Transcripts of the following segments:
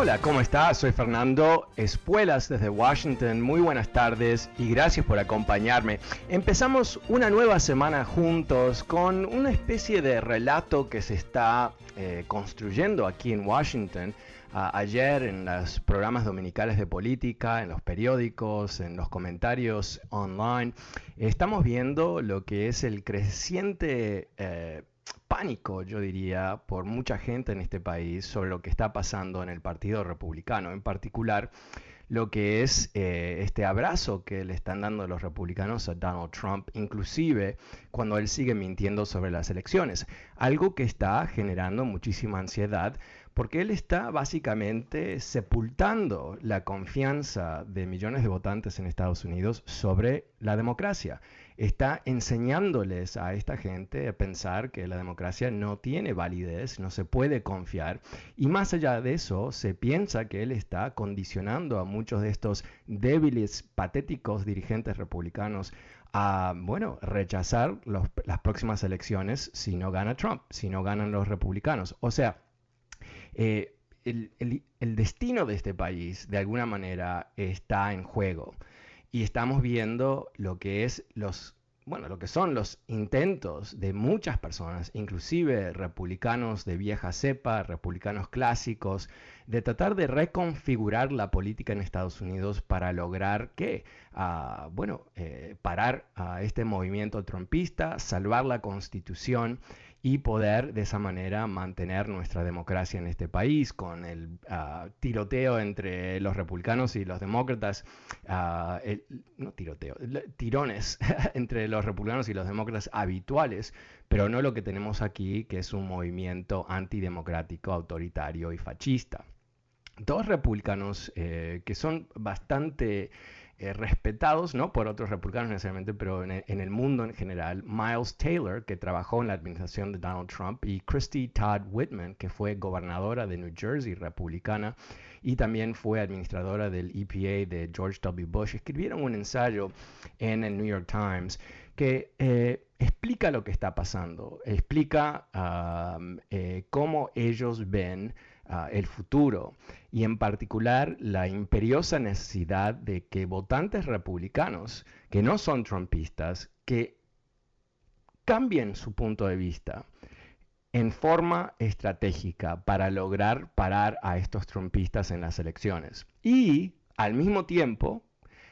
Hola, ¿cómo estás? Soy Fernando Espuelas desde Washington. Muy buenas tardes y gracias por acompañarme. Empezamos una nueva semana juntos con una especie de relato que se está eh, construyendo aquí en Washington. ayer en los programas dominicales de política, en los periódicos, en los comentarios online, estamos viendo lo que es el creciente... Eh, pánico, yo diría, por mucha gente en este país sobre lo que está pasando en el Partido Republicano, en particular lo que es eh, este abrazo que le están dando los republicanos a Donald Trump, inclusive cuando él sigue mintiendo sobre las elecciones, algo que está generando muchísima ansiedad porque él está básicamente sepultando la confianza de millones de votantes en Estados Unidos sobre la democracia está enseñándoles a esta gente a pensar que la democracia no tiene validez, no se puede confiar. Y más allá de eso, se piensa que él está condicionando a muchos de estos débiles, patéticos dirigentes republicanos a, bueno, rechazar las próximas elecciones si no gana Trump, si no ganan los republicanos. O sea, eh, el, el, destino de este país, de alguna manera, está en juego y estamos viendo lo que es los bueno, lo que son los intentos de muchas personas, inclusive republicanos de vieja cepa, republicanos clásicos, de tratar de reconfigurar la política en Estados Unidos para lograr que, ah, bueno, eh, parar a este movimiento trumpista, salvar la constitución y poder de esa manera mantener nuestra democracia en este país con el ah, tiroteo entre los republicanos y los demócratas, ah, no tiroteo, tirones entre los republicanos y los demócratas habituales, pero no lo que tenemos aquí, que es un movimiento antidemocrático, autoritario y fascista. Dos republicanos eh, que son bastante eh, respetados, no por otros republicanos necesariamente, pero en el, mundo en general, Miles Taylor, que trabajó en la administración de Donald Trump, y Christy Todd Whitman, que fue gobernadora de New Jersey, republicana, y también fue administradora del EPA de George W. Bush, escribieron un ensayo en el New York Times que eh, explica lo que está pasando, explica eh, cómo ellos ven el futuro y en particular la imperiosa necesidad de que votantes republicanos que no son trumpistas, que cambien su punto de vista en forma estratégica para lograr parar a estos trumpistas en las elecciones. Y al mismo tiempo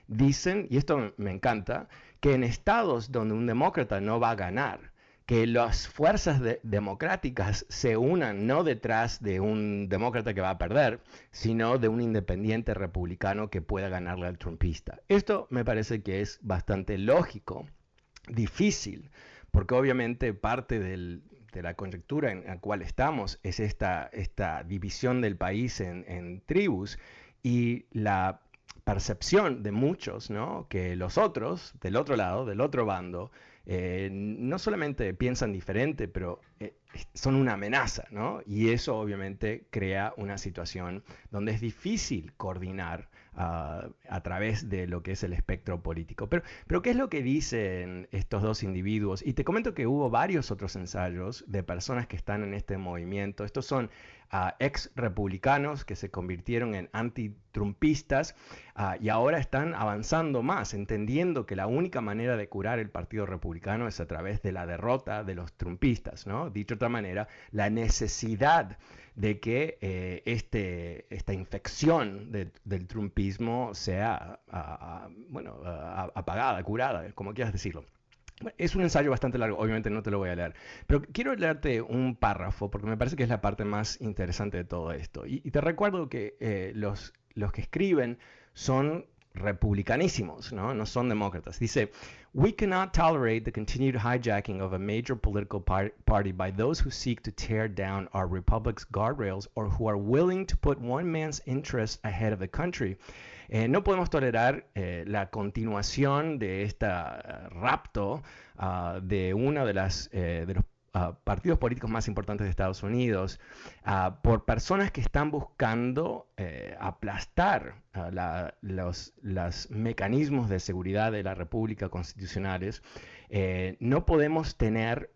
dicen, y esto me encanta, que en estados donde un demócrata no va a ganar, que las fuerzas democráticas se unan no detrás de un demócrata que va a perder, sino de un independiente republicano que pueda ganarle al trumpista. Esto me parece que es bastante lógico, difícil, porque obviamente parte de la conjectura en la cual estamos es esta, esta división del país en, en tribus y la percepción de muchos, ¿no? Que los otros, del otro lado, del otro bando, eh, no solamente piensan diferente, pero eh, son una amenaza, ¿no? Y eso obviamente crea una situación donde es difícil coordinar a través de lo que es el espectro político. Pero, pero, ¿qué es lo que dicen estos dos individuos? Y te comento que hubo varios otros ensayos de personas que están en este movimiento. Estos son ex republicanos que se convirtieron en antitrumpistas uh, y ahora están avanzando más, entendiendo que la única manera de curar el Partido Republicano es a través de la derrota de los trumpistas, ¿no? Dicho de otra manera, la necesidad de que eh, este, esta infección de, del trumpismo sea, uh, bueno, apagada, curada, como quieras decirlo. Es un ensayo bastante largo, obviamente no te lo voy a leer, pero quiero leerte un párrafo porque me parece que es la parte más interesante de todo esto. Y, te recuerdo que eh, los, los que escriben son republicanísimos, ¿no? no son demócratas. Dice, We cannot tolerate the continued hijacking of a major political party by those who seek to tear down our republic's guardrails or who are willing to put one man's interests ahead of the country. Eh, no podemos tolerar eh, la continuación de este rapto uh, de uno de, las, eh, de los partidos políticos más importantes de Estados Unidos por personas que están buscando aplastar la, los, mecanismos de seguridad de la República constitucionales. no podemos tener,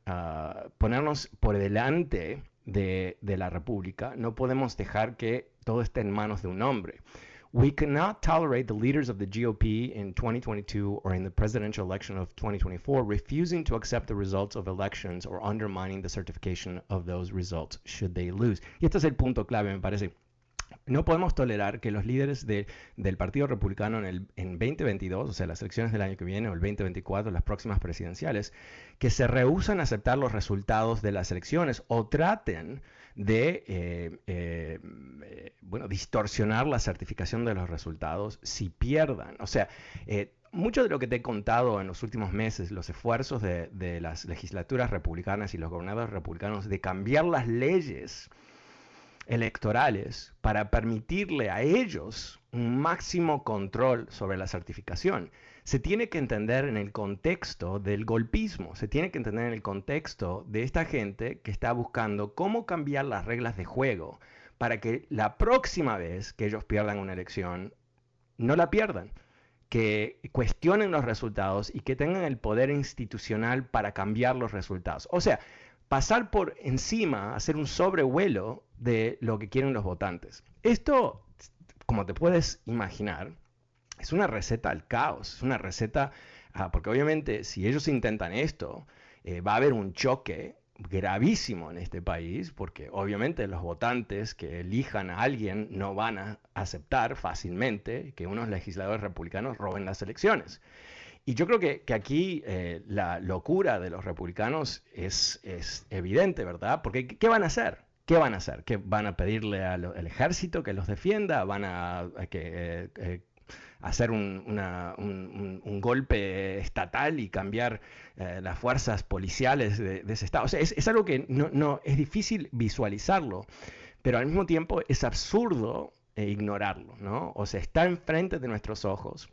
ponernos por delante de, de la República, no podemos dejar que todo esté en manos de un hombre. We cannot tolerate the leaders of the GOP in 2022 or in the presidential election of 2024 refusing to accept the results of elections or undermining the certification of those results should they lose. Y este es el punto clave, me parece. No podemos tolerar que los líderes de, del Partido Republicano en, el, en 2022, o sea, las elecciones del año que viene, o el 2024, las próximas presidenciales, que se rehusan a aceptar los resultados de las elecciones o traten de eh, eh, bueno, distorsionar la certificación de los resultados si pierdan. O sea, eh, mucho de lo que te he contado en los últimos meses, los esfuerzos de, de, las legislaturas republicanas y los gobernadores republicanos de cambiar las leyes electorales para permitirle a ellos un máximo control sobre la certificación, se tiene que entender en el contexto del golpismo, se tiene que entender en el contexto de esta gente que está buscando cómo cambiar las reglas de juego para que la próxima vez que ellos pierdan una elección, no la pierdan, que cuestionen los resultados y que tengan el poder institucional para cambiar los resultados. O sea, pasar por encima, hacer un sobrevuelo de lo que quieren los votantes. Esto, como te puedes imaginar, es una receta al caos, es una receta, ah, porque obviamente si ellos intentan esto, eh, va a haber un choque gravísimo en este país, porque obviamente los votantes que elijan a alguien no van a aceptar fácilmente que unos legisladores republicanos roben las elecciones. Y yo creo que, aquí eh, la locura de los republicanos es, es evidente, ¿verdad? Porque ¿qué van a hacer? ¿Qué van a hacer? ¿Qué van a pedirle al, ejército que los defienda? ¿Van a, que, eh, hacer un, un, golpe estatal y cambiar eh, las fuerzas policiales de, ese estado. O sea, es, algo que no, no, es difícil visualizarlo, pero al mismo tiempo es absurdo eh, ignorarlo, ¿no? O sea, está enfrente de nuestros ojos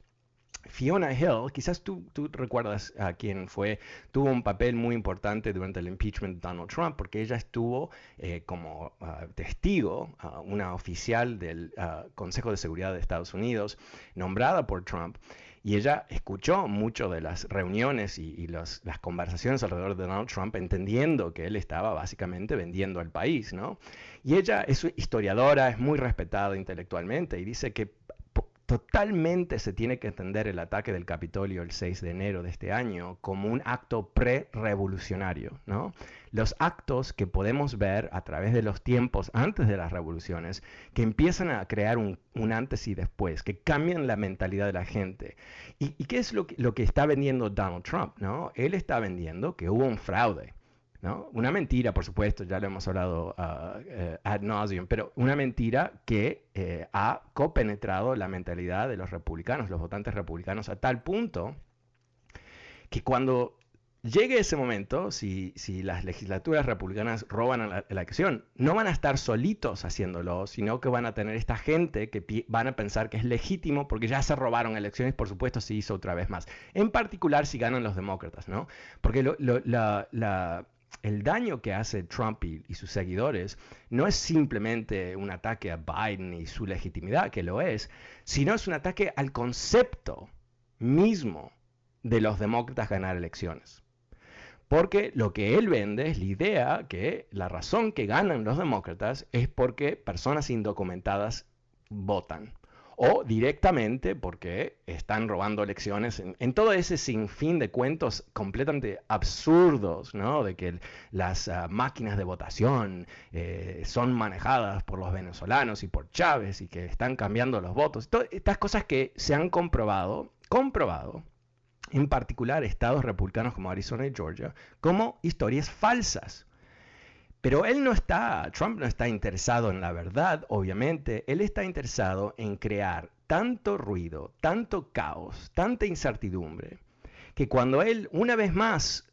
Fiona Hill, quizás tú, tú, recuerdas a quién fue, tuvo un papel muy importante durante el impeachment de Donald Trump, porque ella estuvo eh, como uh, testigo, una oficial del uh, Consejo de Seguridad de Estados Unidos, nombrada por Trump, y ella escuchó mucho de las reuniones y, y las conversaciones alrededor de Donald Trump, entendiendo que él estaba básicamente vendiendo al país, ¿no? Y ella es historiadora, es muy respetada intelectualmente y dice que totalmente se tiene que entender el ataque del Capitolio el 6 de enero de este año como un acto pre-revolucionario. ¿no? Los actos que podemos ver a través de los tiempos antes de las revoluciones, que empiezan a crear un, antes y después, que cambian la mentalidad de la gente. ¿Y, qué es lo que, lo que está vendiendo Donald Trump? ¿no? Él está vendiendo que hubo un fraude. Una mentira, por supuesto, ya lo hemos hablado uh, ad nauseum, pero una mentira que eh, ha copenetrado la mentalidad de los republicanos, los votantes republicanos, a tal punto que cuando llegue ese momento, si, si las legislaturas republicanas roban la elección, no van a estar solitos haciéndolo, sino que van a tener esta gente que van a pensar que es legítimo porque ya se robaron elecciones, por supuesto, se hizo otra vez más. En particular si ganan los demócratas, ¿no? Porque lo, la, la el daño que hace Trump y, sus seguidores no es simplemente un ataque a Biden y su legitimidad, que lo es, sino es un ataque al concepto mismo de los demócratas ganar elecciones. Porque lo que él vende es la idea que la razón que ganan los demócratas es porque personas indocumentadas votan. O directamente porque están robando elecciones en, todo ese sinfín de cuentos completamente absurdos, ¿no? De que las uh, máquinas de votación eh, son manejadas por los venezolanos y por Chávez y que están cambiando los votos. Todas estas cosas que se han comprobado, comprobado, en particular estados republicanos como Arizona y Georgia, como historias falsas. Pero él no está, Trump no está interesado en la verdad, obviamente, él está interesado en crear tanto ruido, tanto caos, tanta incertidumbre, que cuando él una vez más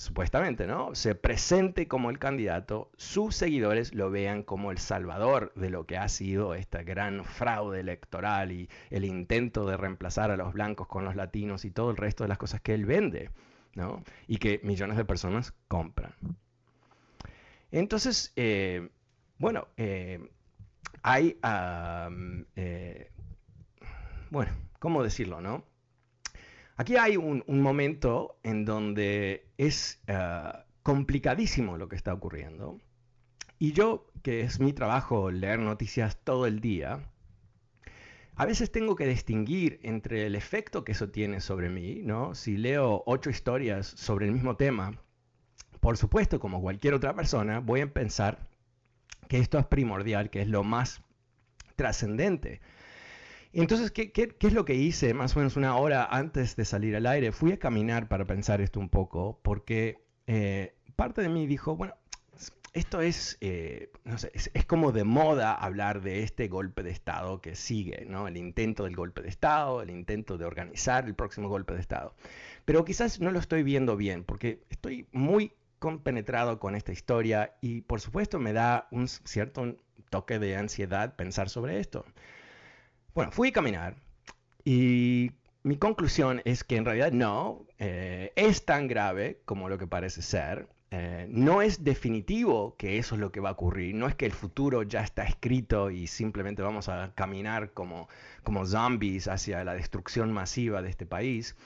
supuestamente, ¿no? Se presente como el candidato, sus seguidores lo vean como el salvador de lo que ha sido esta gran fraude electoral y el intento de reemplazar a los blancos con los latinos y todo el resto de las cosas que él vende, ¿no? Y que millones de personas compran. Entonces, eh, bueno, eh, hay, eh, bueno, ¿cómo decirlo, no? Aquí hay un, momento en donde es eh, complicadísimo lo que está ocurriendo. Y yo, que es mi trabajo leer noticias todo el día, a veces tengo que distinguir entre el efecto que eso tiene sobre mí, ¿no? Si leo ocho historias sobre el mismo tema, por supuesto, como cualquier otra persona, voy a pensar que esto es primordial, que es lo más trascendente. Entonces, ¿qué, es lo que hice más o menos una hora antes de salir al aire? Fui a caminar para pensar esto un poco, porque eh, parte de mí dijo, bueno, esto es, eh, no sé, es, como de moda hablar de este golpe de Estado que sigue, ¿no? El intento del golpe de Estado, el intento de organizar el próximo golpe de Estado. Pero quizás no lo estoy viendo bien, porque estoy muy compenetrado con esta historia y por supuesto me da un cierto toque de ansiedad pensar sobre esto. Bueno, fui a caminar y mi conclusión es que en realidad no, eh, es tan grave como lo que parece ser. Eh, no es definitivo que eso es lo que va a ocurrir, no es que el futuro ya está escrito y simplemente vamos a caminar como, como zombies hacia la destrucción masiva de este país.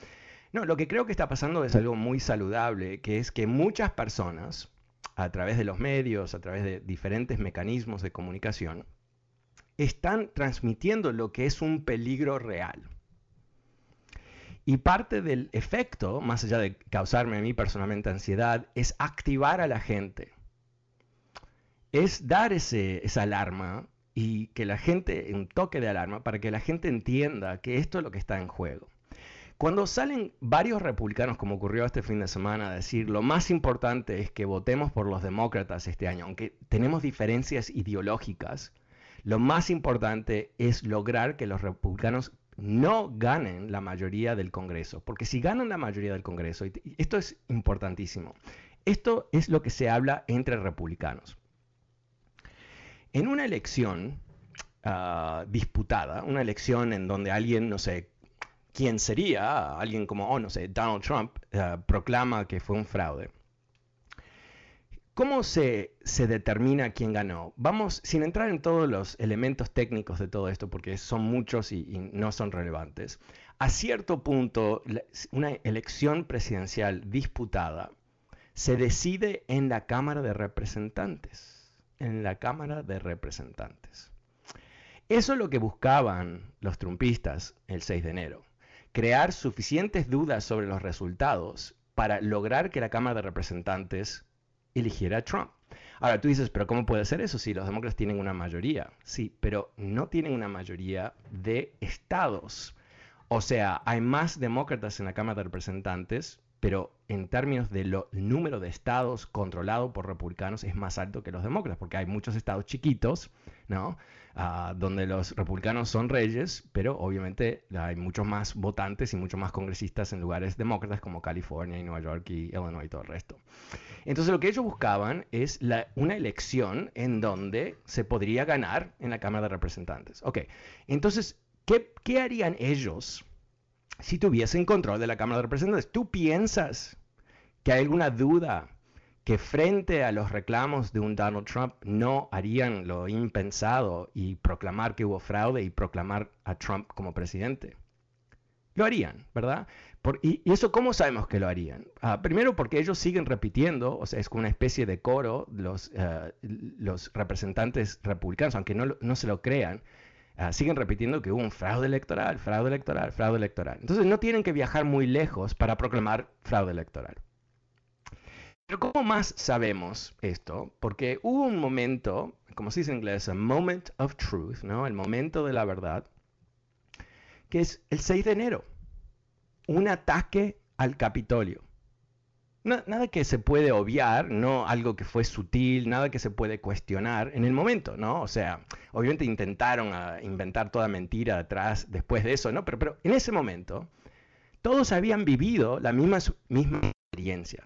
No, lo que creo que está pasando es algo muy saludable, que es que muchas personas, a través de los medios, a través de diferentes mecanismos de comunicación, están transmitiendo lo que es un peligro real. Y parte del efecto, más allá de causarme a mí personalmente ansiedad, es activar a la gente. Es dar ese, esa alarma y que la gente, un toque de alarma, para que la gente entienda que esto es lo que está en juego. Cuando salen varios republicanos, como ocurrió este fin de semana, a decir lo más importante es que votemos por los demócratas este año, aunque tenemos diferencias ideológicas, lo más importante es lograr que los republicanos no ganen la mayoría del Congreso, porque si ganan la mayoría del Congreso, esto es importantísimo, esto es lo que se habla entre republicanos. En una elección ah, disputada, una elección en donde alguien, no sé, quién sería, alguien como, oh, no sé, Donald Trump, ah, proclama que fue un fraude. ¿Cómo se, determina quién ganó? Vamos, sin entrar en todos los elementos técnicos de todo esto, porque son muchos y, no son relevantes, a cierto punto una elección presidencial disputada se decide en la Cámara de Representantes. En la Cámara de Representantes. Eso es lo que buscaban los trumpistas el 6 de enero. Crear suficientes dudas sobre los resultados para lograr que la Cámara de Representantes eligiera a Trump. Ahora tú dices, pero ¿cómo puede ser eso si los demócratas tienen una mayoría? Sí, pero no tienen una mayoría de estados. O sea, hay más demócratas en la Cámara de Representantes, pero en términos del número de estados controlados por republicanos es más alto que los demócratas, porque hay muchos estados chiquitos, ¿no? Ah, donde los republicanos son reyes, pero obviamente hay muchos más votantes y muchos más congresistas en lugares demócratas como California y Nueva York y Illinois y todo el resto. Entonces lo que ellos buscaban es una elección en donde se podría ganar en la Cámara de Representantes. Ok, entonces, ¿qué, qué harían ellos si tuviesen control de la Cámara de Representantes? ¿Tú piensas que hay alguna duda que frente a los reclamos de un Donald Trump no harían lo impensado y proclamar que hubo fraude y proclamar a Trump como presidente. Lo harían, ¿verdad? y, eso cómo sabemos que lo harían? Ah, primero porque ellos siguen repitiendo, o sea, es como una especie de coro, los, eh, los representantes republicanos, aunque no, no se lo crean, ah, siguen repitiendo que hubo un fraude electoral, fraude electoral, fraude electoral. Entonces no tienen que viajar muy lejos para proclamar fraude electoral. Pero ¿cómo más sabemos esto? Porque hubo un momento, como se dice en inglés, a moment of truth, ¿no? El momento de la verdad, que es el 6 de enero un ataque al Capitolio. nada que se puede obviar, no algo que fue sutil, nada que se puede cuestionar en el momento, ¿no? O sea, obviamente intentaron ah, inventar toda mentira atrás después de eso, ¿no? Pero, en ese momento, todos habían vivido la misma experiencia.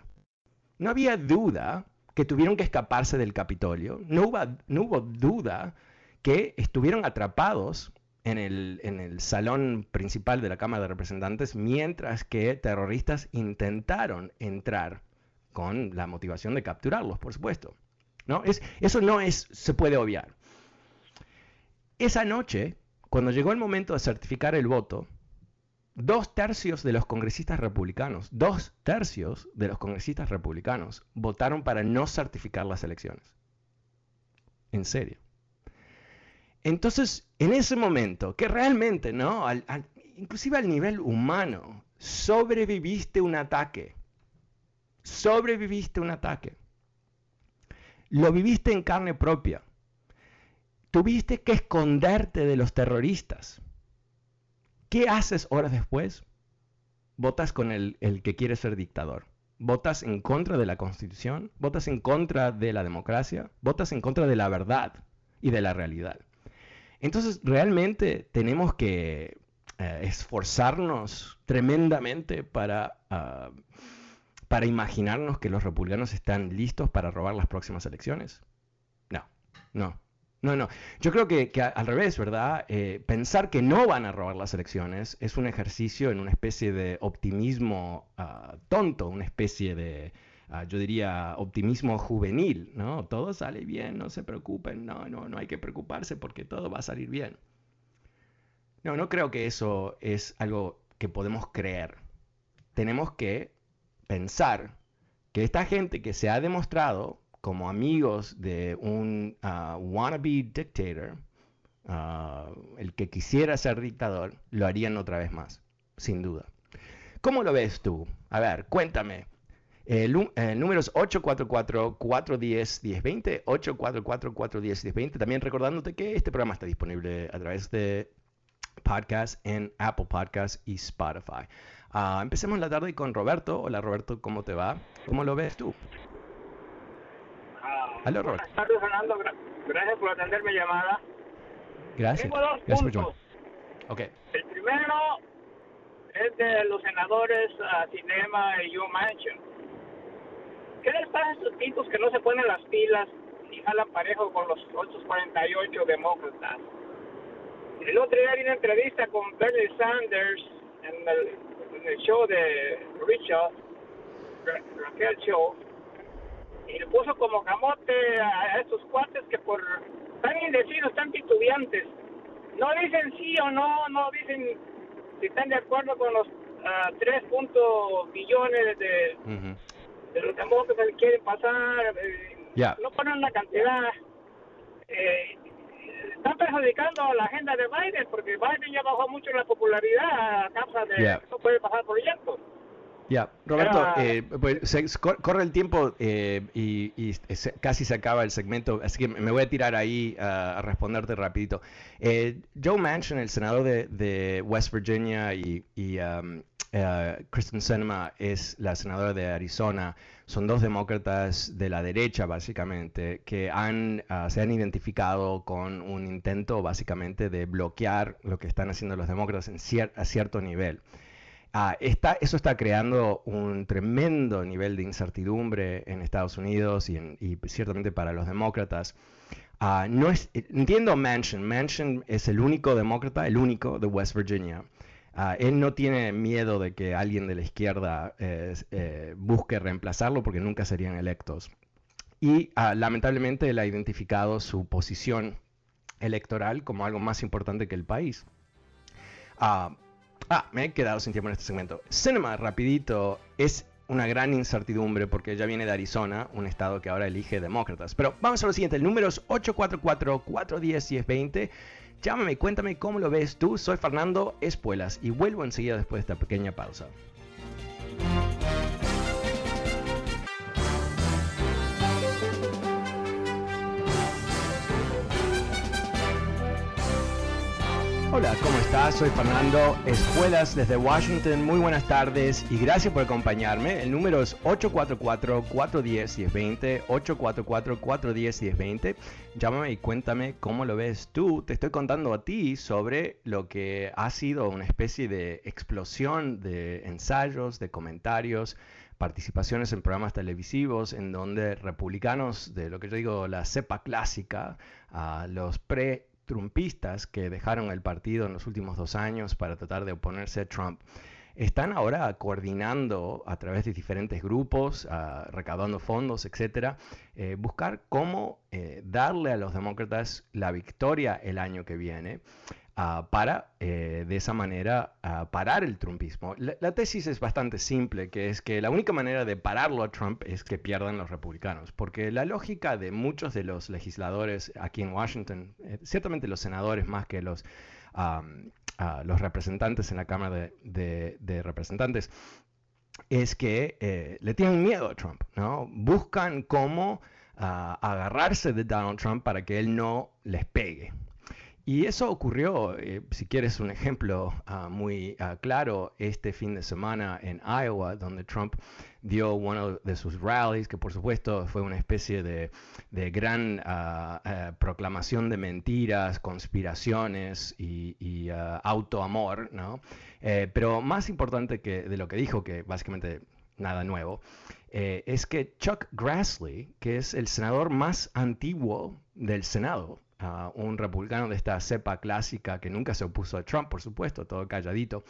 No había duda que tuvieron que escaparse del Capitolio, no hubo, duda que estuvieron atrapados en el, salón principal de la Cámara de Representantes, mientras que terroristas intentaron entrar con la motivación de capturarlos, por supuesto. eso no se puede obviar. Esa noche, cuando llegó el momento de certificar el voto, dos tercios de los congresistas republicanos, dos tercios de los congresistas republicanos votaron para no certificar las elecciones. En serio. Entonces, en ese momento, que realmente, ¿no? inclusive al nivel humano, sobreviviste un ataque. Sobreviviste un ataque. Lo viviste en carne propia. Tuviste que esconderte de los terroristas. ¿Qué haces horas después? Votas con el, el que quiere ser dictador. Votas en contra de la constitución, votas en contra de la democracia, votas en contra de la verdad y de la realidad. Entonces, realmente tenemos que eh, esforzarnos tremendamente para, ah, para imaginarnos que los republicanos están listos para robar las próximas elecciones. No, no, no, no. Yo creo que, al revés, ¿verdad? Eh, pensar que no van a robar las elecciones es un ejercicio en una especie de optimismo ah, tonto, una especie de Ah, yo diría, optimismo juvenil, ¿no? Todo sale bien, no se preocupen, no, no, no hay que preocuparse porque todo va a salir bien. No, no creo que eso es algo que podemos creer. Tenemos que pensar que esta gente que se ha demostrado como amigos de un uh, wannabe dictator, ah, el que quisiera ser dictador, lo harían otra vez más, sin duda. ¿Cómo lo ves tú? A ver, cuéntame. El, número es 844-410-1020, 844-410-1020. También recordándote que este programa está disponible a través de podcast en Apple Podcast y Spotify. Uh, empecemos la tarde con Roberto. Hola Roberto, ¿cómo te va? ¿Cómo lo ves tú? Buenas tardes Fernando, gracias por atender mi llamada. Gracias. Tengo dos gracias puntos. Okay. El primero es de los senadores uh, Cinema y Joe Manchin ¿Qué les pasa a estos tipos que no se ponen las pilas y jalan parejo con los otros 48 demócratas? El otro día vi una entrevista con Bernie Sanders en el, show de Richard, Raquel Show, y le puso como camote a, estos cuates que por tan indecisos, tan titubeantes, no dicen sí o no, no dicen si están de acuerdo con los uh, 3. billones de, de los demócratas que quieren pasar, eh, no ponen una cantidad. Eh, están perjudicando a la agenda de Biden porque Biden ya bajó mucho la popularidad a causa de que no puede pasar proyectos. Ya, Roberto, eh, pues, corre el tiempo eh, y, casi se acaba el segmento, así que me voy a tirar ahí a responderte rapidito. Eh, Joe Manchin, el senador de, West Virginia, y, um, Kristen Sinema es la senadora de Arizona. Son dos demócratas de la derecha, básicamente, que han, ah, se han identificado con un intento, básicamente, de bloquear lo que están haciendo los demócratas en a cierto nivel. Ah, eso está creando un tremendo nivel de incertidumbre en Estados Unidos y, ciertamente para los demócratas. Ah, no es, entiendo Manchin. Manchin es el único demócrata, el único de West Virginia. Ah, él no tiene miedo de que alguien de la izquierda eh, busque reemplazarlo porque nunca serían electos. Y ah, lamentablemente él ha identificado su posición electoral como algo más importante que el país. Ah, me he quedado sin tiempo en este segmento. Cinema, rapidito, es una gran incertidumbre porque ya viene de Arizona, un estado que ahora elige demócratas. Pero vamos a lo siguiente, el número es 844-410-1020. Llámame, cuéntame cómo lo ves tú. Soy Fernando Espuelas y vuelvo enseguida después de esta pequeña pausa. Hola, ¿cómo estás? Soy Fernando Espuelas desde Washington. Muy buenas tardes y gracias por acompañarme. El número es 844-410-1020, 844-410-1020. Llámame y cuéntame cómo lo ves tú. Te estoy contando a ti sobre lo que ha sido una especie de explosión de ensayos, de comentarios, participaciones en programas televisivos en donde republicanos de lo que yo digo la cepa clásica, los pre trumpistas que dejaron el partido en los últimos dos años para tratar de oponerse a Trump, están ahora coordinando a través de diferentes grupos, uh, recaudando fondos, etcétera, eh, buscar cómo eh, darle a los demócratas la victoria el año que viene. Ah, para eh, de esa manera ah, parar el trumpismo. La, tesis es bastante simple, que es que la única manera de pararlo a Trump es que pierdan los republicanos, porque la lógica de muchos de los legisladores aquí en Washington, eh, ciertamente los senadores más que los, los representantes en la Cámara de, Representantes, es que eh, le tienen miedo a Trump, ¿no? Buscan cómo ah, agarrarse de Donald Trump para que él no les pegue. Y eso ocurrió, eh, si quieres un ejemplo ah, muy ah, claro, este fin de semana en Iowa, donde Trump dio uno de sus rallies, que por supuesto fue una especie de, gran ah, proclamación de mentiras, conspiraciones y, autoamor, ¿no? Eh, pero más importante que de lo que dijo, que básicamente nada nuevo, es que Chuck Grassley, que es el senador más antiguo del Senado, un republicano de esta cepa clásica que nunca se opuso a Trump, por supuesto, todo calladito.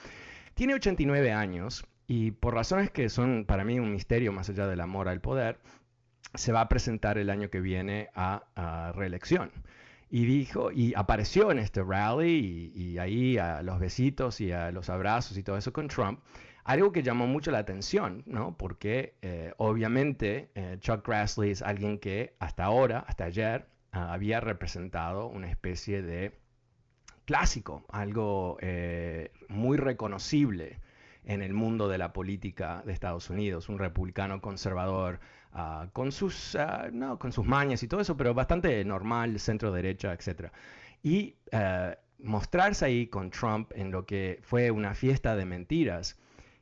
Tiene 89 años y por razones que son para mí un misterio más allá del amor al poder, se va a presentar el año que viene a, reelección. Y dijo, y apareció en este rally y, ahí a los besitos y a los abrazos y todo eso con Trump, algo que llamó mucho la atención, ¿no? Porque eh, obviamente eh, Chuck Grassley es alguien que hasta ahora, hasta ayer, había representado una especie de clásico, algo eh, muy reconocible en el mundo de la política de Estados Unidos, un republicano conservador ah, con, sus, ah, no, con sus mañas y todo eso, pero bastante normal, centro derecha, etc. Y eh, mostrarse ahí con Trump en lo que fue una fiesta de mentiras,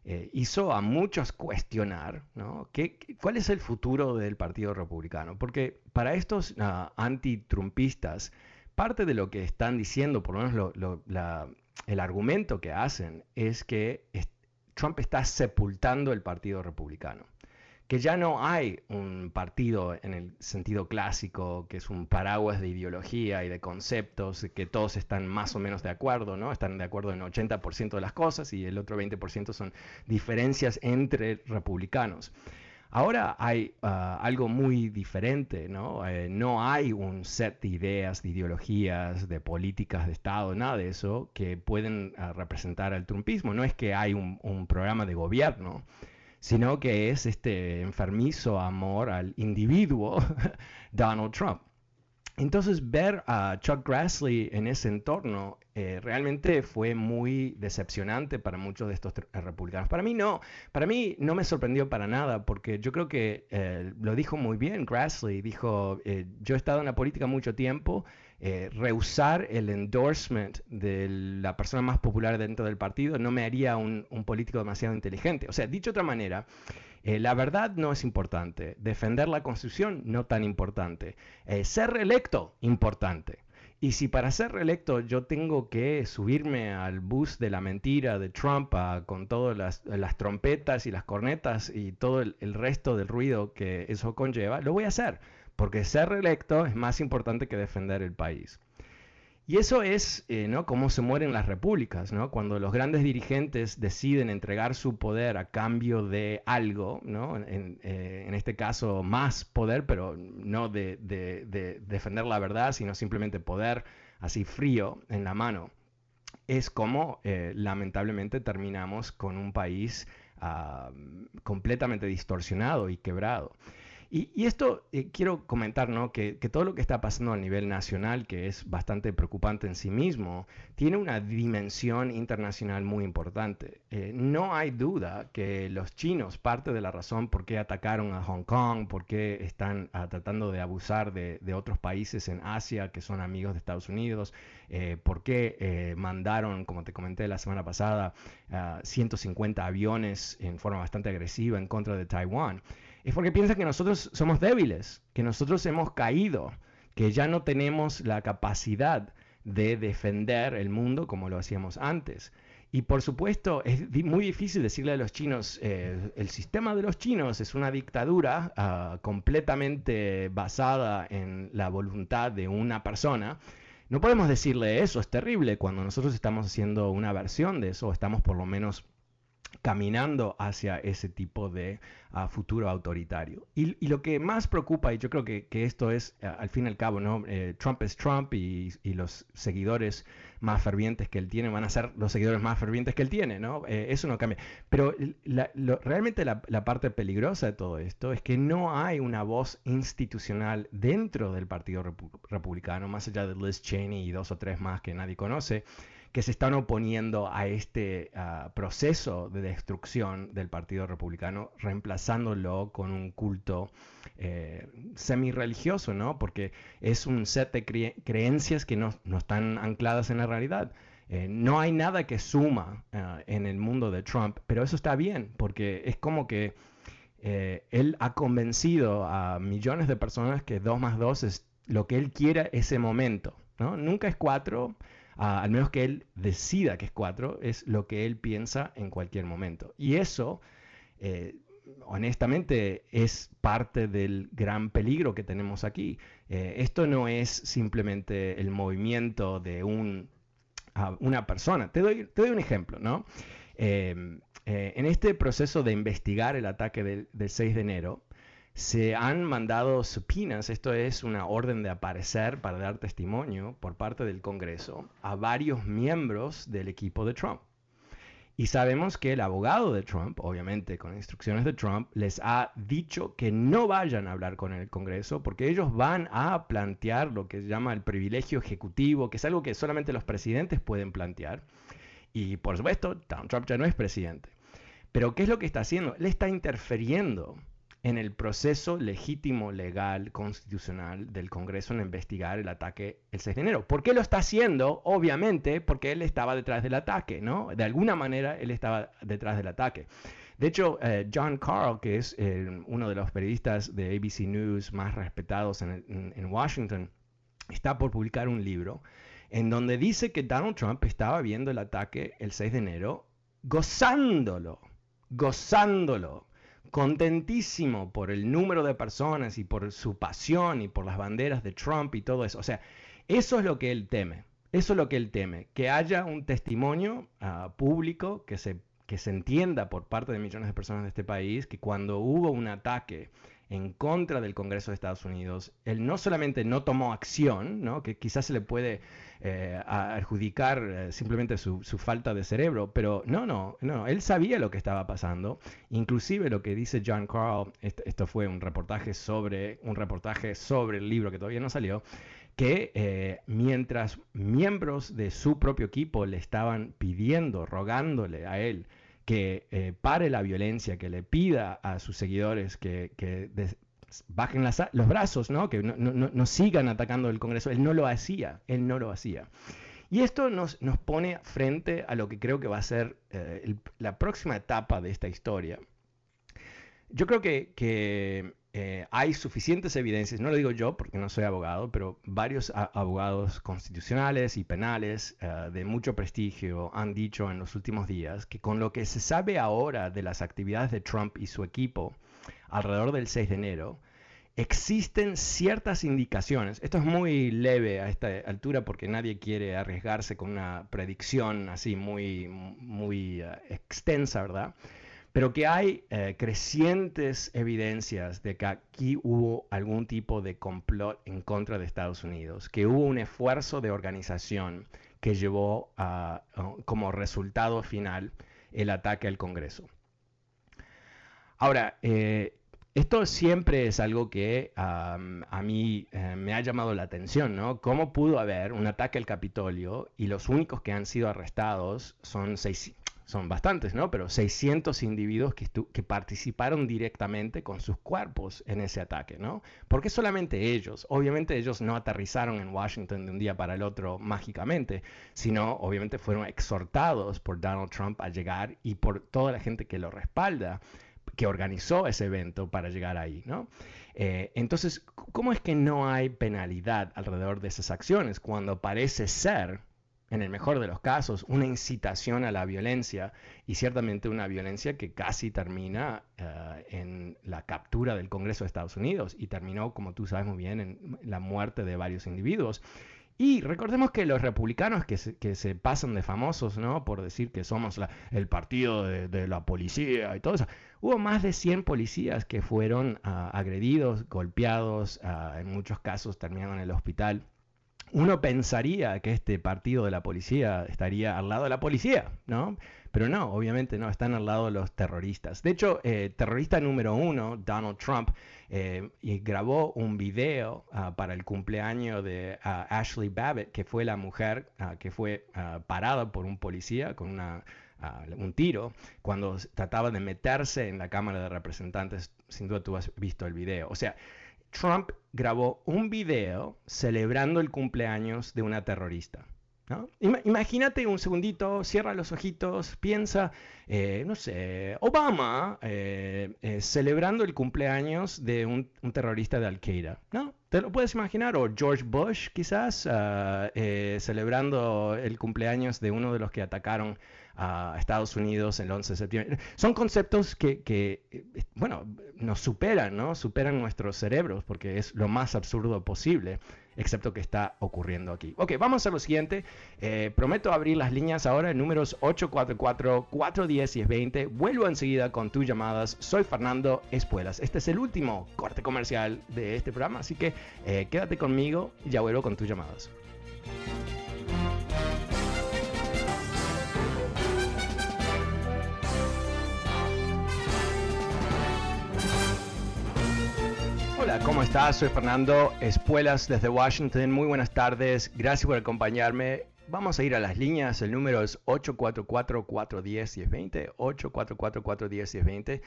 eh, hizo a muchos cuestionar ¿no? ¿Qué, cuál es el futuro del Partido Republicano. Porque para estos uh, antitrumpistas, parte de lo que están diciendo, por lo menos el argumento que hacen, es que Trump está sepultando el Partido Republicano que ya no hay un partido en el sentido clásico, que es un paraguas de ideología y de conceptos, que todos están más o menos de acuerdo, ¿no? Están de acuerdo en 80% de las cosas y el otro 20% son diferencias entre republicanos. Ahora hay ah, algo muy diferente, ¿no? Eh, no hay un set de ideas, de ideologías, de políticas de Estado, nada de eso que pueden ah, representar al trumpismo. No es que hay un programa de gobierno sino que es este enfermizo amor al individuo Donald Trump. Entonces ver a Chuck Grassley en ese entorno eh, realmente fue muy decepcionante para muchos de estos republicanos. Para mí no, para mí no me sorprendió para nada porque yo creo que eh, lo dijo muy bien Grassley, dijo, eh, yo he estado en la política mucho tiempo eh, rehusar el endorsement de la persona más popular dentro del partido no me haría un, político demasiado inteligente. O sea, dicho de otra manera, eh, la verdad no es importante, defender la constitución no tan importante, eh, ser reelecto importante. Y si para ser reelecto yo tengo que subirme al bus de la mentira de Trump con todas las, trompetas y las cornetas y todo el, resto del ruido que eso conlleva, lo voy a hacer porque ser reelecto es más importante que defender el país. Y eso es eh, ¿no? cómo se mueren las repúblicas, ¿no? cuando los grandes dirigentes deciden entregar su poder a cambio de algo, ¿no? en, eh, este caso más poder, pero no de, defender la verdad, sino simplemente poder así frío en la mano. Es como eh, lamentablemente terminamos con un país ah, completamente distorsionado y quebrado. Y, esto eh, quiero comentar, ¿no? Que, todo lo que está pasando a nivel nacional, que es bastante preocupante en sí mismo, tiene una dimensión internacional muy importante. Eh, no hay duda que los chinos, parte de la razón por qué atacaron a Hong Kong, por qué están ah, tratando de abusar de, otros países en Asia que son amigos de Estados Unidos, eh, por qué mandaron, como te comenté la semana pasada, 150 ah, aviones en forma bastante agresiva en contra de Taiwán es porque piensan que nosotros somos débiles, que nosotros hemos caído, que ya no tenemos la capacidad de defender el mundo como lo hacíamos antes. Y por supuesto, es muy difícil decirle a los chinos, eh, el sistema de los chinos es una dictadura ah, completamente basada en la voluntad de una persona. No podemos decirle eso, es terrible cuando nosotros estamos haciendo una versión de eso, estamos por lo menos caminando hacia ese tipo de ah, futuro autoritario. Y, lo que más preocupa, y yo creo que, esto es, ah, al fin y al cabo, ¿no? Eh, Trump es Trump y, los seguidores más fervientes que él tiene van a ser los seguidores más fervientes que él tiene, ¿no? Eh, eso no cambia. Pero realmente la, parte peligrosa de todo esto es que no hay una voz institucional dentro del Partido Republicano, más allá de Liz Cheney y dos o tres más que nadie conoce, que se están oponiendo a este ah, proceso de destrucción del Partido Republicano, reemplazándolo con un culto eh, semi-religioso, ¿no? Porque es un set de creencias que no, están ancladas en la realidad. Eh, no hay nada que suma ah, en el mundo de Trump, pero eso está bien, porque es como que eh, él ha convencido a millones de personas que 2 más 2 es lo que él quiera ese momento. ¿no? Nunca es 4, al menos que él decida que es 4, es lo que él piensa en cualquier momento. Y eso, eh, honestamente, es parte del gran peligro que tenemos aquí. Eh, esto no es simplemente el movimiento de un, una persona. Te doy, te doy un ejemplo, ¿no? Eh, en este proceso de investigar el ataque del, del 6 de enero, se han mandado supinas, esto es una orden de aparecer para dar testimonio por parte del Congreso a varios miembros del equipo de Trump. Y sabemos que el abogado de Trump, obviamente con instrucciones de Trump, les ha dicho que no vayan a hablar con el Congreso porque ellos van a plantear lo que se llama el privilegio ejecutivo, que es algo que solamente los presidentes pueden plantear. Y por supuesto, Trump ya no es presidente. Pero ¿qué es lo que está haciendo? Le está interfiriendo en el proceso legítimo, legal, constitucional del Congreso en investigar el ataque el 6 de enero. ¿Por qué lo está haciendo? Obviamente porque él estaba detrás del ataque, ¿no? De alguna manera él estaba detrás del ataque. De hecho, eh, John Carl, que es eh, uno de los periodistas de ABC News más respetados en, en Washington, está por publicar un libro en donde dice que Donald Trump estaba viendo el ataque el 6 de enero gozándolo, gozándolo contentísimo por el número de personas y por su pasión y por las banderas de Trump y todo eso. O sea, eso es lo que él teme. Eso es lo que él teme, que haya un testimonio ah, público que se, que se entienda por parte de millones de personas de este país que cuando hubo un ataque en contra del Congreso de Estados Unidos, él no solamente no tomó acción, ¿no? que quizás se le puede eh, adjudicar eh, simplemente su, falta de cerebro, pero no, no, no, él sabía lo que estaba pasando, inclusive lo que dice John Carl, esto, fue un reportaje sobre, un reportaje sobre el libro que todavía no salió, que eh, mientras miembros de su propio equipo le estaban pidiendo, rogándole a él, que eh, pare la violencia, que le pida a sus seguidores que, bajen los brazos, ¿no? que no, sigan atacando el Congreso. Él no lo hacía, él no lo hacía. Y esto nos, nos pone frente a lo que creo que va a ser eh, la próxima etapa de esta historia. Yo creo que, que eh, hay suficientes evidencias, no lo digo yo porque no soy abogado, pero varios abogados constitucionales y penales eh, de mucho prestigio han dicho en los últimos días que con lo que se sabe ahora de las actividades de Trump y su equipo alrededor del 6 de enero, existen ciertas indicaciones, esto es muy leve a esta altura porque nadie quiere arriesgarse con una predicción así muy, muy uh, extensa, ¿verdad? Pero que hay eh, crecientes evidencias de que aquí hubo algún tipo de complot en contra de Estados Unidos, que hubo un esfuerzo de organización que llevó a, como resultado final el ataque al Congreso. Ahora, eh, esto siempre es algo que a mí eh, me ha llamado la atención, ¿no? ¿Cómo pudo haber un ataque al Capitolio y los únicos que han sido arrestados son, seis, son bastantes, ¿no? Pero 600 individuos que, participaron directamente con sus cuerpos en ese ataque, ¿no? ¿Por qué solamente ellos? Obviamente ellos no aterrizaron en Washington de un día para el otro mágicamente, sino obviamente fueron exhortados por Donald Trump a llegar y por toda la gente que lo respalda que organizó ese evento para llegar ahí, ¿no? Eh, entonces, ¿cómo es que no hay penalidad alrededor de esas acciones cuando parece ser, en el mejor de los casos, una incitación a la violencia y ciertamente una violencia que casi termina eh, en la captura del Congreso de Estados Unidos y terminó, como tú sabes muy bien, en la muerte de varios individuos? Y recordemos que los republicanos que se, que se pasan de famosos, ¿no? Por decir que somos el partido de, la policía y todo eso. Hubo más de 100 policías que fueron ah, agredidos, golpeados, ah, en muchos casos terminaron en el hospital. Uno pensaría que este partido de la policía estaría al lado de la policía, ¿no? Pero no, obviamente no, están al lado de los terroristas. De hecho, eh, terrorista número uno, Donald Trump, eh, grabó un video ah, para el cumpleaños de ah, Ashley Babbitt, que fue la mujer ah, que fue parada por un policía con un tiro cuando trataba de meterse en la Cámara de Representantes. Sin duda tú has visto el video. O sea, Trump grabó un video celebrando el cumpleaños de una terrorista imagínate un segundito, cierra los ojitos, piensa, eh, no sé, Obama eh, eh, celebrando el cumpleaños de un, terrorista de Al-Qaeda. ¿Te lo puedes imaginar? O George Bush quizás ah, celebrando el cumpleaños de uno de los que atacaron a Estados Unidos el 11 de septiembre. Son conceptos que, que, bueno, nos superan, ¿no? Superan nuestros cerebros porque es lo más absurdo posible excepto que está ocurriendo aquí. Ok, vamos a lo siguiente. Eh, prometo abrir las líneas ahora en números 844-410 y 20. Vuelvo enseguida con tus llamadas. Soy Fernando Espuelas. Este es el último corte comercial de este programa, así que eh, quédate conmigo y ya vuelvo con tus llamadas. Hola, ¿cómo estás? Soy Fernando Espuelas desde Washington. Muy buenas tardes. Gracias por acompañarme. Vamos a ir a las líneas. El número es 844-410-1020. 844-410-1020.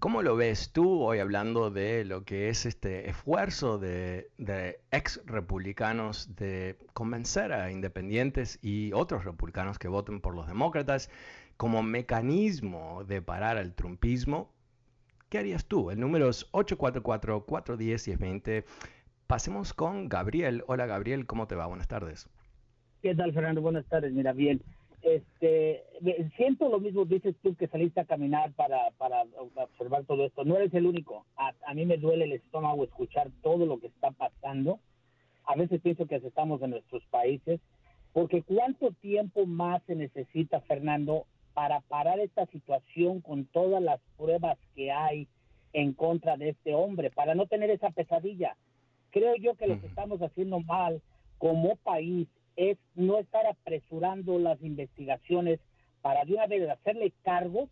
¿Cómo lo ves tú hoy hablando de lo que es este esfuerzo de, de ex republicanos de convencer a independientes y otros republicanos que voten por los demócratas como mecanismo de parar al trumpismo ¿Qué harías tú? El número es 844-410-1020. Pasemos con Gabriel. Hola Gabriel, ¿cómo te va? Buenas tardes. ¿Qué tal Fernando? Buenas tardes. Mira, bien. Este, siento lo mismo, dices tú que saliste a caminar para, para observar todo esto. No eres el único. A, a mí me duele el estómago escuchar todo lo que está pasando. A veces pienso que estamos en nuestros países, porque ¿cuánto tiempo más se necesita, Fernando, para parar esta situación con todas las pruebas que hay en contra de este hombre, para no tener esa pesadilla. Creo yo que lo que estamos haciendo mal como país es no estar apresurando las investigaciones para de una vez hacerle cargo,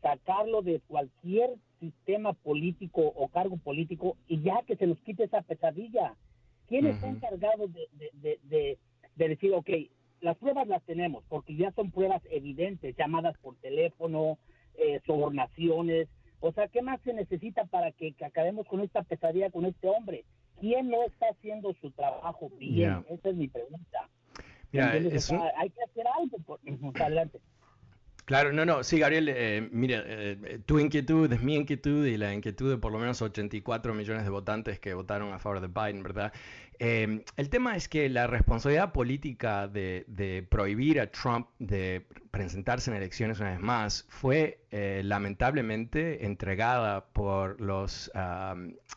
sacarlo de cualquier sistema político o cargo político y ya que se nos quite esa pesadilla. ¿Quién está encargado de, de, de, de decir, ok, las pruebas las tenemos, porque ya son pruebas evidentes, llamadas por teléfono, eh, sobornaciones. O sea, ¿qué más se necesita para que, acabemos con esta pesadilla con este hombre? ¿Quién no está haciendo su trabajo bien? Esa es mi pregunta. hay que hacer algo. Por... Adelante. Claro, no, no, sí, Gabriel, eh, mira, eh, tu inquietud es mi inquietud y la inquietud de por lo menos 84 millones de votantes que votaron a favor de Biden, ¿verdad? Eh, el tema es que la responsabilidad política de, prohibir a Trump de presentarse en elecciones una vez más, fue eh, lamentablemente entregada por los,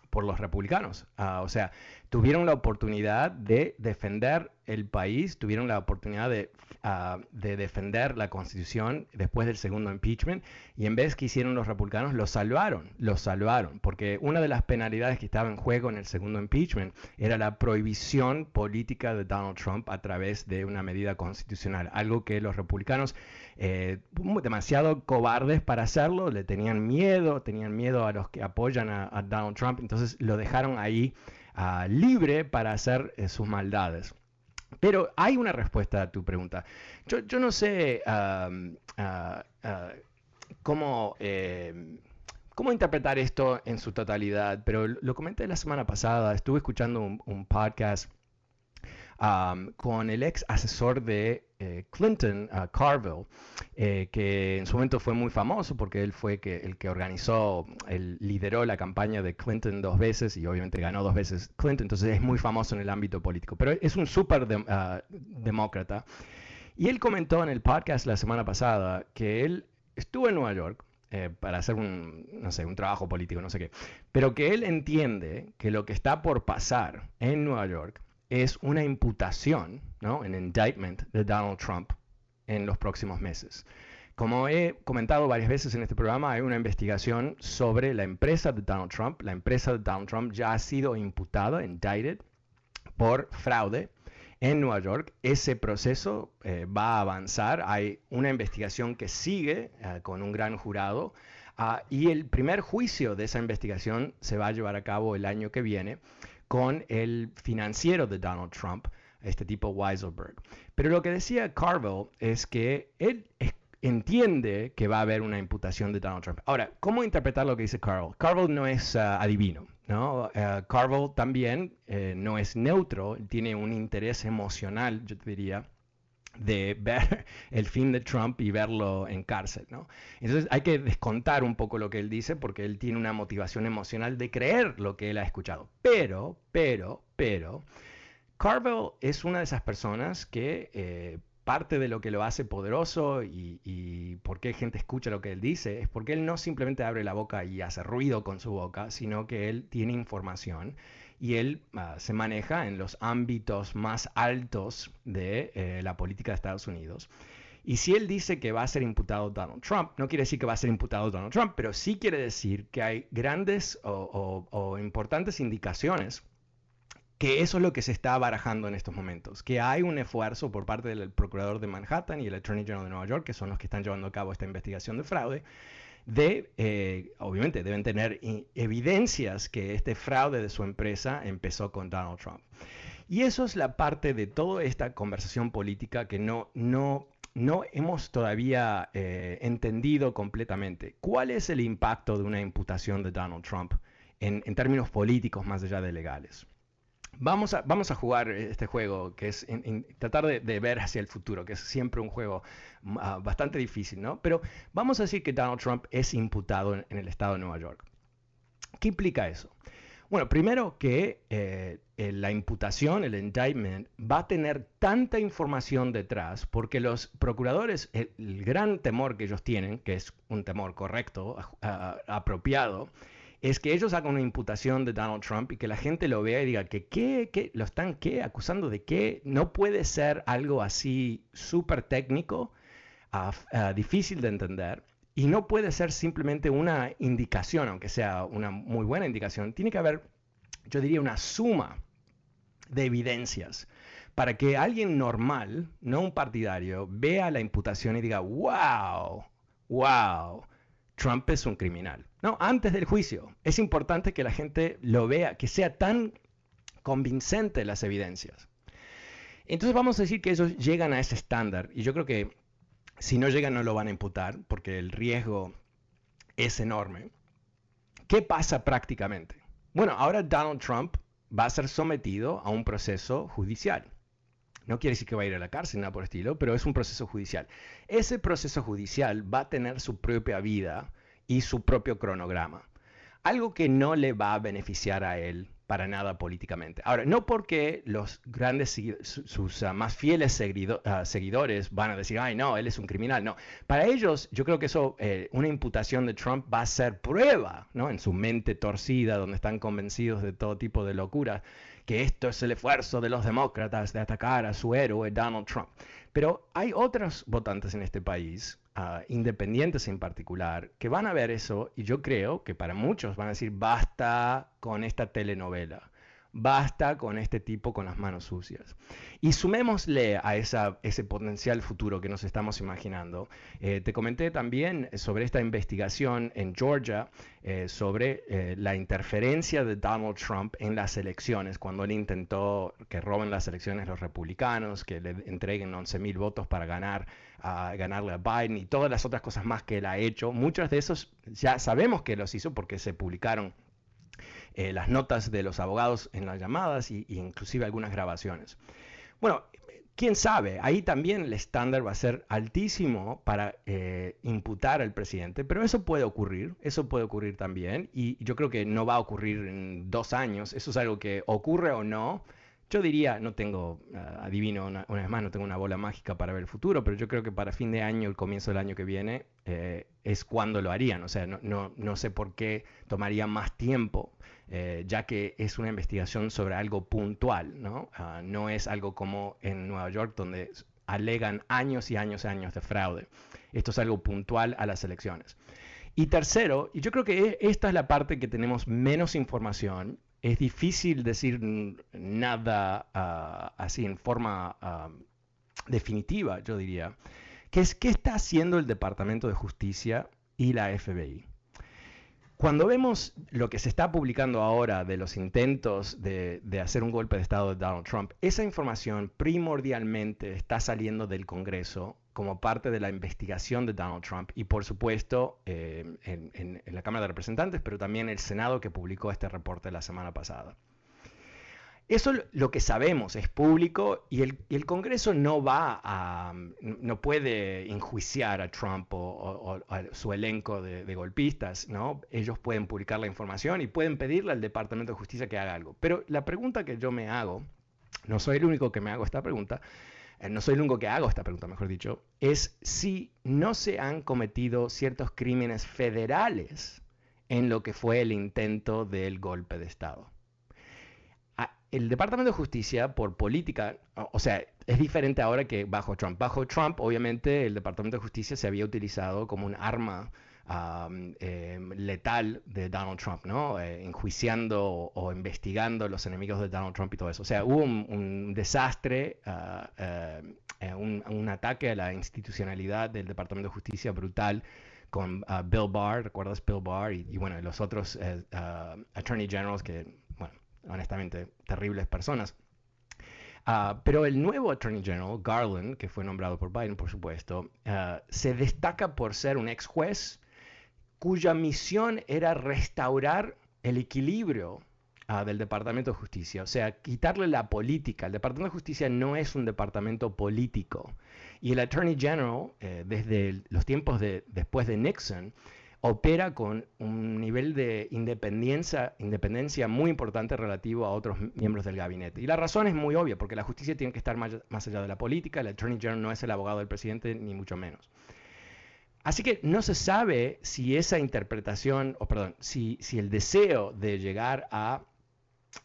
por los republicanos. Ah, o sea, tuvieron la oportunidad de defender el país, tuvieron la oportunidad de, ah, de, defender la constitución después del segundo impeachment y en vez que hicieron los republicanos, lo salvaron, lo salvaron, porque una de las penalidades que estaba en juego en el segundo impeachment era la prohibición política de Donald Trump a través de una medida constitucional, algo que los republicanos, eh, demasiado cobardes para hacerlo, le tenían miedo, tenían miedo a los que apoyan a, Donald Trump, entonces lo dejaron ahí libre para hacer eh, sus maldades. Pero hay una respuesta a tu pregunta. Yo, no sé ah, ah, cómo, eh, cómo interpretar esto en su totalidad, pero lo comenté la semana pasada. Estuve escuchando un podcast con el ex asesor de eh, Clinton, Carville, eh, que en su momento fue muy famoso porque él fue que, el que organizó, él lideró la campaña de Clinton dos veces y obviamente ganó dos veces Clinton, entonces es muy famoso en el ámbito político, pero es un súper ah, demócrata. Y él comentó en el podcast la semana pasada que él estuvo en Nueva York, eh, para hacer un, no sé, un trabajo político, no sé qué. Pero que él entiende que lo que está por pasar en Nueva York es una imputación, ¿no? Un indictment de Donald Trump en los próximos meses. Como he comentado varias veces en este programa, hay una investigación sobre la empresa de Donald Trump. La empresa de Donald Trump ya ha sido imputada, indicted, por fraude en Nueva York. Ese proceso eh, va a avanzar. Hay una investigación que sigue eh, con un gran jurado. Ah, y el primer juicio de esa investigación se va a llevar a cabo el año que viene con el financiero de Donald Trump, este tipo Weiselberg. Pero lo que decía Carville es que él entiende que va a haber una imputación de Donald Trump. Ahora, ¿cómo interpretar lo que dice Carville? Carville no es ah, adivino. ¿No? Uh, Carville también eh, no es neutro, tiene un interés emocional, yo te diría, de ver el fin de Trump y verlo en cárcel, ¿no? Entonces hay que descontar un poco lo que él dice porque él tiene una motivación emocional de creer lo que él ha escuchado. Pero, pero, pero, Carville es una de esas personas que eh, parte de lo que lo hace poderoso y, y por qué gente escucha lo que él dice es porque él no simplemente abre la boca y hace ruido con su boca, sino que él tiene información y él ah, se maneja en los ámbitos más altos de eh, la política de Estados Unidos. Y si él dice que va a ser imputado Donald Trump, no quiere decir que va a ser imputado Donald Trump, pero sí quiere decir que hay grandes o, importantes indicaciones que eso es lo que se está barajando en estos momentos, que hay un esfuerzo por parte del procurador de Manhattan y el Attorney General de Nueva York, que son los que están llevando a cabo esta investigación de fraude, de, eh, obviamente, deben tener evidencias que este fraude de su empresa empezó con Donald Trump. Y eso es la parte de toda esta conversación política que no, no, no hemos todavía eh, entendido completamente. ¿Cuál es el impacto de una imputación de Donald Trump en, en términos políticos más allá de legales? Vamos a, vamos a jugar este juego, que es tratar de, ver hacia el futuro, que es siempre un juego mm, ah, bastante difícil, ¿no? Pero vamos a decir que Donald Trump es imputado en, el estado de Nueva York. ¿Qué implica eso? Bueno, primero que eh, la imputación, el indictment, va a tener tanta información detrás porque los procuradores, el, gran temor que ellos tienen, que es un temor correcto, apropiado, es que ellos hagan una imputación de Donald Trump y que la gente lo vea y diga que qué, lo están qué, acusando de qué, no puede ser algo así súper técnico, difícil de entender. Y no puede ser simplemente una indicación, aunque sea una muy buena indicación. Tiene que haber, yo diría, una suma de evidencias para que alguien normal, no un partidario, vea la imputación y diga, wow, wow, Trump es un criminal. No, antes del juicio. Es importante que la gente lo vea, que sea tan convincente las evidencias. Entonces vamos a decir que ellos llegan a ese estándar y yo creo que si no llegan no lo van a imputar porque el riesgo es enorme. ¿Qué pasa prácticamente? Bueno, ahora Donald Trump va a ser sometido a un proceso judicial. No quiere decir que va a ir a la cárcel, nada por estilo, pero es un proceso judicial. Ese proceso judicial va a tener su propia vida y su propio cronograma. Algo que no le va a beneficiar a él para nada políticamente. Ahora, no porque los grandes, sus ah, más fieles ah, seguidores van a decir, ay, no, él es un criminal. No, para ellos, yo creo que eso, eh, una imputación de Trump va a ser prueba, ¿no? En su mente torcida, donde están convencidos de todo tipo de locura, que esto es el esfuerzo de los demócratas de atacar a su héroe Donald Trump. Pero hay otros votantes en este país independientes en particular, que van a ver eso y yo creo que para muchos van a decir, basta con esta telenovela. Basta con este tipo con las manos sucias. Y sumémosle a ese potencial futuro que nos estamos imaginando. Eh, te comenté también sobre esta investigación en Georgia eh, sobre eh, la interferencia de Donald Trump en las elecciones, cuando él intentó que roben las elecciones los republicanos, que le entreguen 11 mil votos para ganar, a ganarle a Biden y todas las otras cosas más que él ha hecho. Muchos de esos ya sabemos que los hizo porque se publicaron eh, las notas de los abogados en las llamadas e inclusive algunas grabaciones. Bueno, quién sabe, ahí también el estándar va a ser altísimo para eh, imputar al presidente, pero eso puede ocurrir, eso puede ocurrir también, y yo creo que no va a ocurrir en dos años, eso es algo que ocurre o no, yo diría, no tengo, ah, adivino una, vez más, no tengo una bola mágica para ver el futuro, pero yo creo que para fin de año, el comienzo del año que viene, eh, es cuando lo harían. O sea, no, no, no sé por qué tomaría más tiempo, eh, ya que es una investigación sobre algo puntual, ¿no? Ah, no es algo como en Nueva York, donde alegan años y años y años de fraude. Esto es algo puntual a las elecciones. Y tercero, y yo creo que e, esta es la parte que tenemos menos información es difícil decir nada ah, así en forma ah, definitiva, yo diría, que es qué está haciendo el Departamento de Justicia y la FBI. Cuando vemos lo que se está publicando ahora de los intentos de, hacer un golpe de Estado de Donald Trump, esa información primordialmente está saliendo del Congreso como parte de la investigación de Donald Trump y por supuesto eh, en, la Cámara de Representantes, pero también el Senado que publicó este reporte la semana pasada. Eso lo que sabemos es público y el, Congreso no va a, no puede enjuiciar a Trump o, a su elenco de, golpistas, ¿no? Ellos pueden publicar la información y pueden pedirle al Departamento de Justicia que haga algo. Pero la pregunta que yo me hago, no soy el único que me hago esta pregunta, eh, no soy el único que hago esta pregunta, mejor dicho, es si no se han cometido ciertos crímenes federales en lo que fue el intento del golpe de Estado el Departamento de Justicia, por política, o sea, es diferente ahora que bajo Trump. Bajo Trump, obviamente, el Departamento de Justicia se había utilizado como un arma em, letal de Donald Trump, ¿no? Eh, enjuiciando o, investigando los enemigos de Donald Trump y todo eso. O sea, hubo un, desastre, ah, eh, un, ataque a la institucionalidad del Departamento de Justicia brutal con ah, Bill Barr, ¿recuerdas Bill Barr? Y, y bueno, los otros eh, ah, Attorney Generals que honestamente, terribles personas. Ah, pero el nuevo Attorney General, Garland, que fue nombrado por Biden, por supuesto, ah, se destaca por ser un ex juez cuya misión era restaurar el equilibrio ah, del Departamento de Justicia, o sea, quitarle la política. El Departamento de Justicia no es un departamento político. Y el Attorney General, eh, desde los tiempos de, después de Nixon, opera con un nivel de independencia, independencia muy importante relativo a otros miembros del gabinete. Y la razón es muy obvia, porque la justicia tiene que estar más, allá de la política, el Attorney General no es el abogado del presidente, ni mucho menos. Así que no se sabe si esa interpretación, o perdón, si, si el deseo de llegar a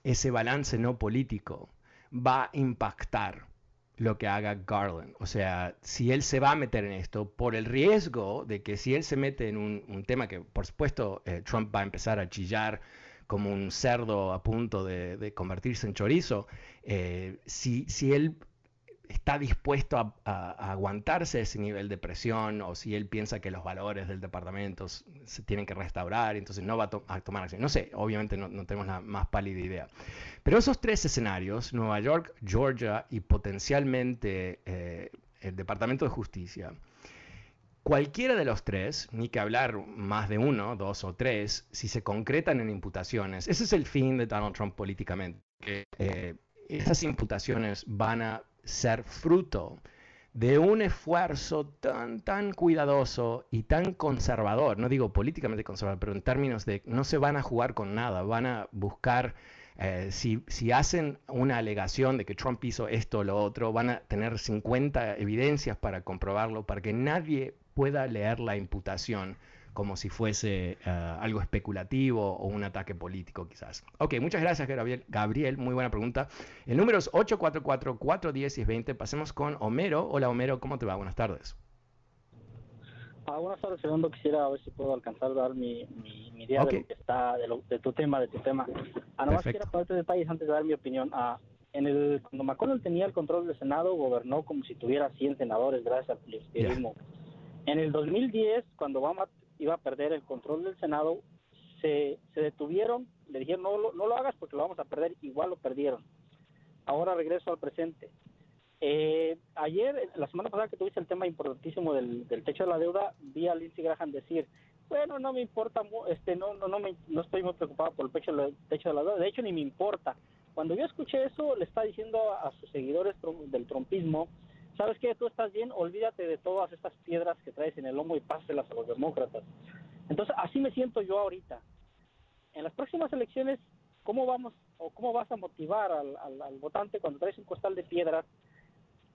ese balance no político va a impactar lo que haga Garland. O sea, si él se va a meter en esto, por el riesgo de que si él se mete en un, tema que, por supuesto, eh, Trump va a empezar a chillar como un cerdo a punto de, convertirse en chorizo, eh, si, si él está dispuesto a, aguantarse ese nivel de presión o si él piensa que los valores del departamento se tienen que restaurar, entonces no va a, tomar acción. No sé, obviamente no, tenemos la más pálida idea. Pero esos tres escenarios, Nueva York, Georgia y potencialmente eh, el Departamento de Justicia, Cualquiera de los tres, ni que hablar más de uno, dos o tres, si se concretan en imputaciones, ese es el fin de Donald Trump políticamente. Eh, esas imputaciones van a ser fruto de un esfuerzo tan, tan cuidadoso y tan conservador, no digo políticamente conservador, pero en términos de no se van a jugar con nada, van a buscar Eh, si, si hacen una alegación de que Trump hizo esto o lo otro, van a tener 50 evidencias para comprobarlo, para que nadie pueda leer la imputación como si fuese eh, algo especulativo o un ataque político quizás. Ok, muchas gracias Gabriel. Gabriel, muy buena pregunta. El número es 844-410-20. Pasemos con Homero. Hola Homero, ¿cómo te va? Buenas tardes. Ah, buenas tardes, Fernando. Quisiera ver si puedo alcanzar a dar mi, mi, idea de, lo que está, de, tu tema, de tu tema. Ah, nomás quiero ponerte detalles antes de dar mi opinión. Ah, en el, cuando McConnell tenía el control del Senado, gobernó como si tuviera 100 senadores gracias al pluralismo. En el 2010, cuando Obama iba a perder el control del Senado, se, se detuvieron, le dijeron no, no lo hagas porque lo vamos a perder, igual lo perdieron. Ahora regreso al presente. Eh, ayer, la semana pasada que tuviste el tema importantísimo del, techo de la deuda, vi a Lindsey Graham decir, bueno, no me importa, este, no, no, no, me, no estoy muy preocupado por el techo, techo de la deuda, de hecho ni me importa. Cuando yo escuché eso, le está diciendo a, sus seguidores del trompismo, ¿sabes qué? Tú estás bien, olvídate de todas estas piedras que traes en el lomo y páselas a los demócratas. Entonces, así me siento yo ahorita. En las próximas elecciones, ¿cómo vamos o cómo vas a motivar al, al votante cuando traes un costal de piedras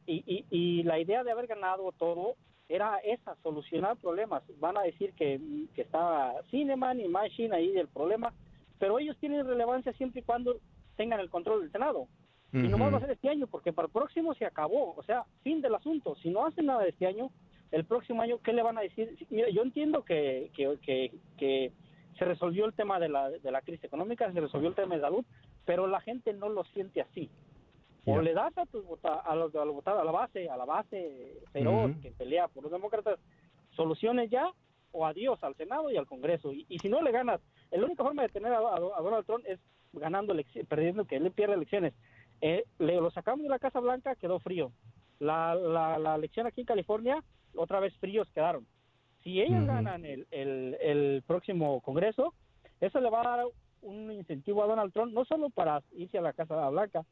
y, y, la idea de haber ganado todo era esa, solucionar problemas. Van a decir que, que estaba Cineman y Machine ahí del problema, pero ellos tienen relevancia siempre y cuando tengan el control del Senado. Y no va a ser este año, porque para el próximo se acabó, o sea, fin del asunto. Si no hacen nada este año, el próximo año, ¿qué le van a decir? Mira, yo entiendo que, que, que, que se resolvió el tema de la, de la crisis económica, se resolvió el tema de salud, pero la gente no lo siente así. O le das a tus a los, a, los, a la base, a la base feroz que pelea por los demócratas soluciones ya o adiós al Senado y al Congreso. Y, si no le ganas, la única forma de tener a, Donald Trump es ganando, perdiendo, que él pierda elecciones. Eh, le, lo sacamos de la Casa Blanca, quedó frío. La, la, la elección aquí en California, otra vez fríos quedaron. Si ellos ganan el, el, el próximo Congreso, eso le va a dar un incentivo a Donald Trump, no solo para irse a la Casa Blanca,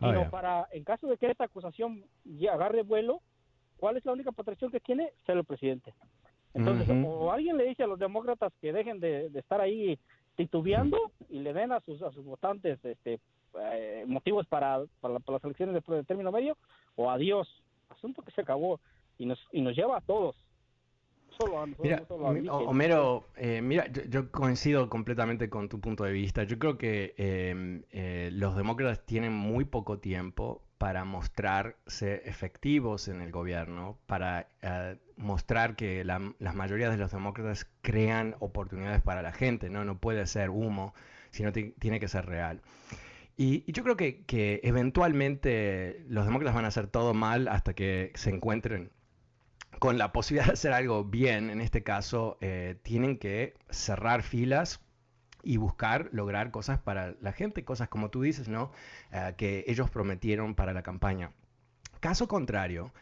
Ah, sino para, en caso de que esta acusación agarre vuelo, ¿cuál es la única protección que tiene? Ser el presidente. Entonces, o alguien le dice a los demócratas que dejen de, estar ahí titubeando y le den a sus, a sus votantes este, eh, motivos para, para, las elecciones de, término medio, o adiós. Asunto que se acabó y nos, y nos lleva a todos mira, Homero, eh, mira, yo, coincido completamente con tu punto de vista. Yo creo que em, eh, los demócratas tienen muy poco tiempo para mostrarse efectivos en el gobierno, para eh, mostrar que la, mayoría de los demócratas crean oportunidades para la gente, ¿no? No puede ser humo, sino tiene que ser real. Y, yo creo que, que, eventualmente los demócratas van a hacer todo mal hasta que se encuentren con la posibilidad de hacer algo bien, en este caso, eh, tienen que cerrar filas y buscar lograr cosas para la gente, cosas como tú dices, ¿no? Eh, que ellos prometieron para la campaña. Caso contrario,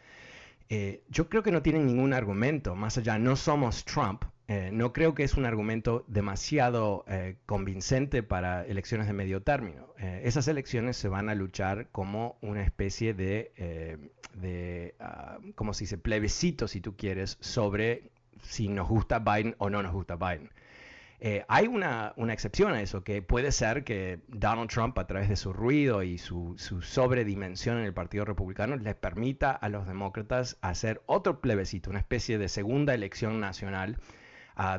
eh, yo creo que no tienen ningún argumento, más allá, no somos Trump, no creo que es un argumento demasiado convincente para elecciones de medio término. esas elecciones se van a luchar como una especie de de, uh, como se dice, plebiscito, si tú quieres, sobre si nos gusta Biden o no nos gusta Biden. Eh, hay una, una, excepción a eso, que puede ser que Donald Trump, a través de su ruido y su, su sobredimensión en el Partido Republicano, les permita a los demócratas hacer otro plebiscito, una especie de segunda elección nacional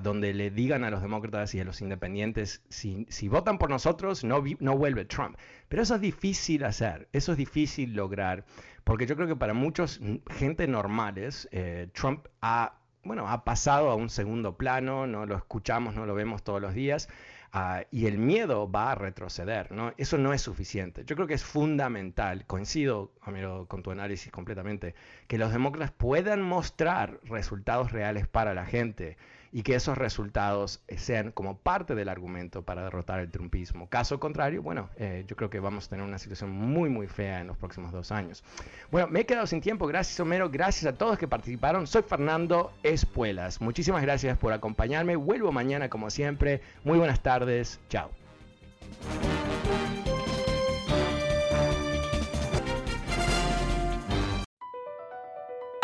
donde le digan a los demócratas y a los independientes, si, si votan por nosotros, no, no vuelve Trump. Pero eso es difícil hacer, eso es difícil lograr, porque yo creo que para muchos gente normales, eh, Trump ha, bueno, ha pasado a un segundo plano, no lo escuchamos, no lo vemos todos los días. Ah, y el miedo va a retroceder, ¿no? Eso no es suficiente. Yo creo que es fundamental, coincido amigo, con tu análisis completamente, que los demócratas puedan mostrar resultados reales para la gente y que esos resultados eh, sean como parte del argumento para derrotar el trumpismo. Caso contrario, bueno, eh, yo creo que vamos a tener una situación muy, muy fea en los próximos dos años. Bueno, me he quedado sin tiempo. Gracias, Homero. Gracias a todos que participaron. Soy Fernando Espuelas. Muchísimas gracias por acompañarme. Vuelvo mañana, como siempre. Muy buenas tardes. Chao.